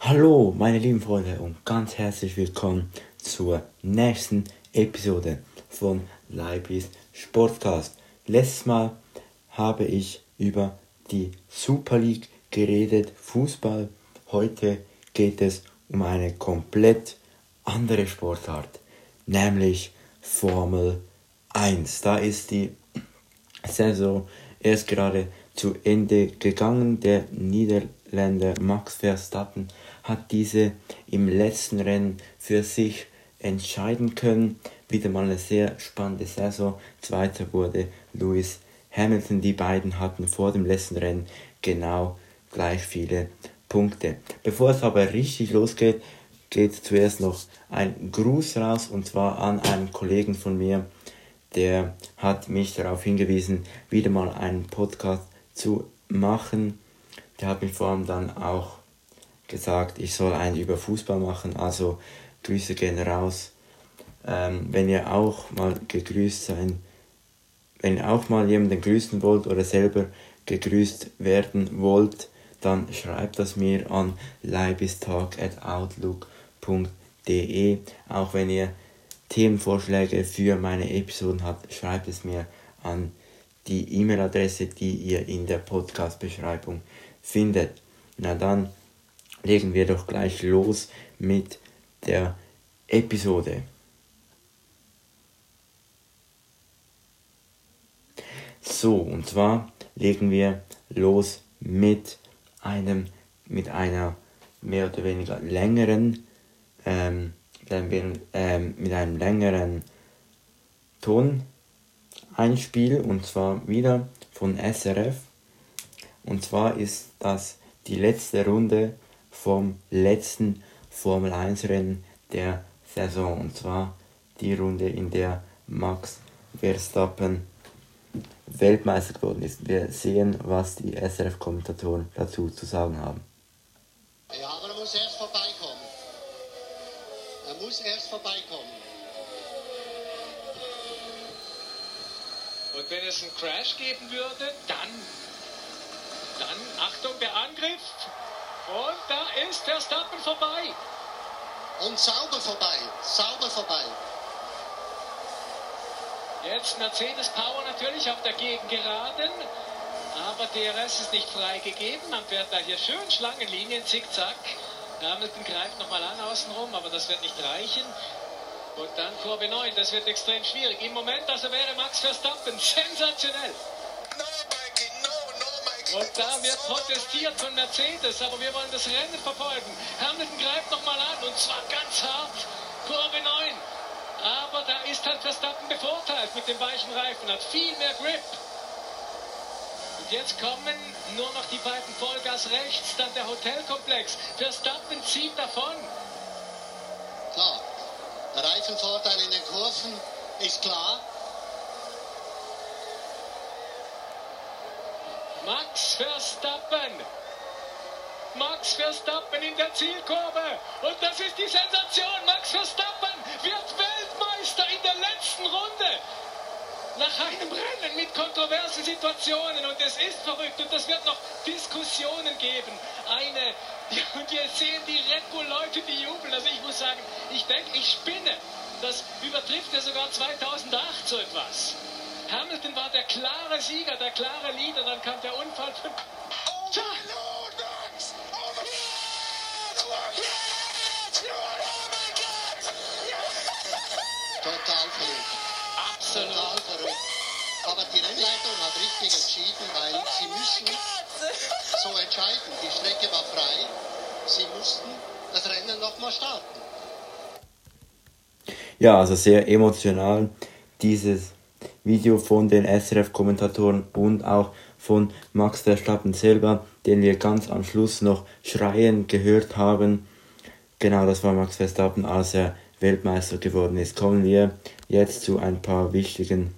Hallo, meine lieben Freunde, und ganz herzlich willkommen zur nächsten Episode von Leibis Sportcast. Letztes Mal habe ich über die Super League geredet, Fußball. Heute geht es um eine komplett andere Sportart, nämlich Formel 1. Da ist die Saison erst gerade zu Ende gegangen. Der Niederländer Max Verstappen hat diese im letzten Rennen für sich entscheiden können. Wieder mal eine sehr spannende Saison. Zweiter wurde Lewis Hamilton. Die beiden hatten vor dem letzten Rennen genau gleich viele Punkte. Bevor es aber richtig losgeht, geht zuerst noch ein Gruß raus und zwar an einen Kollegen von mir, der hat mich darauf hingewiesen, wieder mal einen Podcast zu machen. Der hat mich vor allem dann auch gesagt, ich soll einen über Fußball machen. Also Grüße gehen raus. Ähm, wenn ihr auch mal gegrüßt sein, wenn ihr auch mal jemanden grüßen wollt oder selber gegrüßt werden wollt, dann schreibt das mir an leibistalk.outlook.de. Auch wenn ihr Themenvorschläge für meine Episoden habt, schreibt es mir an die E-Mail-Adresse, die ihr in der Podcast-Beschreibung findet. Na dann legen wir doch gleich los mit der Episode. So, und zwar legen wir los mit einem, mit einer mehr oder weniger längeren, ähm, ähm, mit einem längeren Toneinspiel und zwar wieder von SRF. Und zwar ist das die letzte Runde vom letzten Formel 1 Rennen der Saison. Und zwar die Runde, in der Max Verstappen Weltmeister geworden ist. Wir sehen, was die SRF-Kommentatoren dazu zu sagen haben. Ja, aber er muss erst vorbeikommen. Er muss erst vorbeikommen. Und wenn es einen Crash geben würde, dann, dann, Und da ist Verstappen vorbei. Und sauber vorbei, sauber vorbei. Jetzt Mercedes Power natürlich auf der Gegengeraden. Aber DRS ist nicht freigegeben. Man fährt da hier schön Schlangenlinien, zickzack. Hamilton greift nochmal an außenrum, aber das wird nicht reichen. Und dann Kurve 9, das wird extrem schwierig. Im Moment also wäre Max Verstappen sensationell. Und da wird protestiert von Mercedes, aber wir wollen das Rennen verfolgen. Hamilton greift nochmal an und zwar ganz hart. Kurve 9. Aber da ist halt Verstappen bevorteilt mit dem weichen Reifen, hat viel mehr Grip. Und jetzt kommen nur noch die beiden Vollgas rechts, dann der Hotelkomplex. Verstappen zieht davon. Klar, der Reifenvorteil in den Kurven ist klar. Max Verstappen. Max Verstappen in der Zielkurve. Und das ist die Sensation. Max Verstappen wird Weltmeister in der letzten Runde. Nach einem Rennen mit kontroversen Situationen. Und es ist verrückt. Und es wird noch Diskussionen geben. Eine. Und wir sehen die Red Bull-Leute, die jubeln. Also ich muss sagen, ich denke, ich spinne. Das übertrifft ja sogar 2008 so etwas. Hamilton war der klare Sieger, der klare Leader. Dann kam der Unfall von. Tja. Total verrückt. Absolut. Total verrückt. Aber die Rennleitung hat richtig entschieden, weil sie müssen so entscheiden. Die Strecke war frei. Sie mussten das Rennen nochmal starten. Ja, also sehr emotional dieses Video von den SRF-Kommentatoren und auch von Max Verstappen selber, den wir ganz am Schluss noch schreien gehört haben. Genau, das war Max Verstappen, als er Weltmeister geworden ist. Kommen wir jetzt zu ein paar wichtigen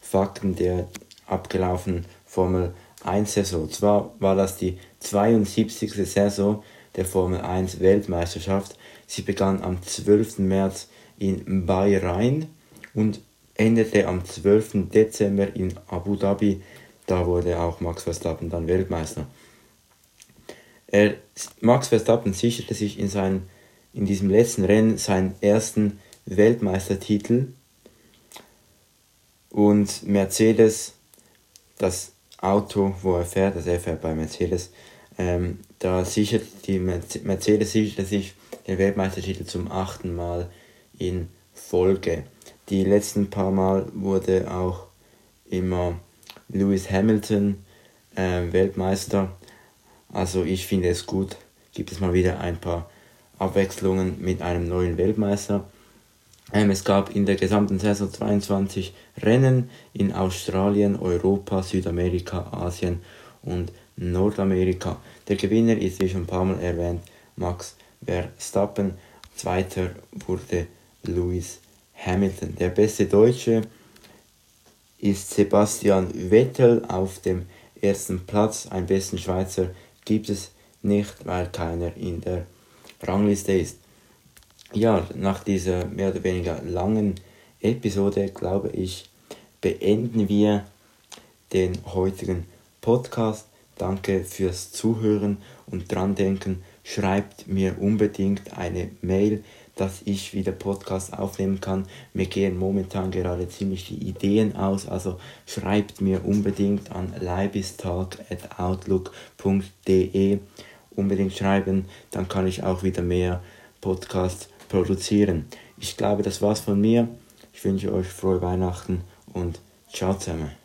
Fakten der abgelaufenen Formel 1 Saison. Zwar war das die 72. Saison der Formel 1 Weltmeisterschaft. Sie begann am 12. März in Bahrain und endete am 12. Dezember in Abu Dhabi. Da wurde auch Max Verstappen dann Weltmeister. Er, Max Verstappen sicherte sich in, sein, in diesem letzten Rennen seinen ersten Weltmeistertitel und Mercedes, das Auto, wo er fährt, also er fährt bei Mercedes, ähm, da sichert die Mercedes sicherte sich den Weltmeistertitel zum achten Mal in Folge. Die letzten paar Mal wurde auch immer Lewis Hamilton äh, Weltmeister. Also ich finde es gut, gibt es mal wieder ein paar Abwechslungen mit einem neuen Weltmeister. Ähm, es gab in der gesamten Saison 22 Rennen in Australien, Europa, Südamerika, Asien und Nordamerika. Der Gewinner ist, wie schon ein paar Mal erwähnt, Max Verstappen. Zweiter wurde Lewis Hamilton. Der beste Deutsche ist Sebastian Vettel auf dem ersten Platz. Einen besten Schweizer gibt es nicht, weil keiner in der Rangliste ist ja, nach dieser mehr oder weniger langen Episode, glaube ich, beenden wir den heutigen Podcast. Danke fürs Zuhören und dran denken, schreibt mir unbedingt eine Mail, dass ich wieder Podcast aufnehmen kann. Mir gehen momentan gerade ziemlich die Ideen aus, also schreibt mir unbedingt an leibistag.outlook.de unbedingt schreiben, dann kann ich auch wieder mehr Podcasts produzieren. Ich glaube, das war's von mir. Ich wünsche euch frohe Weihnachten und ciao zusammen.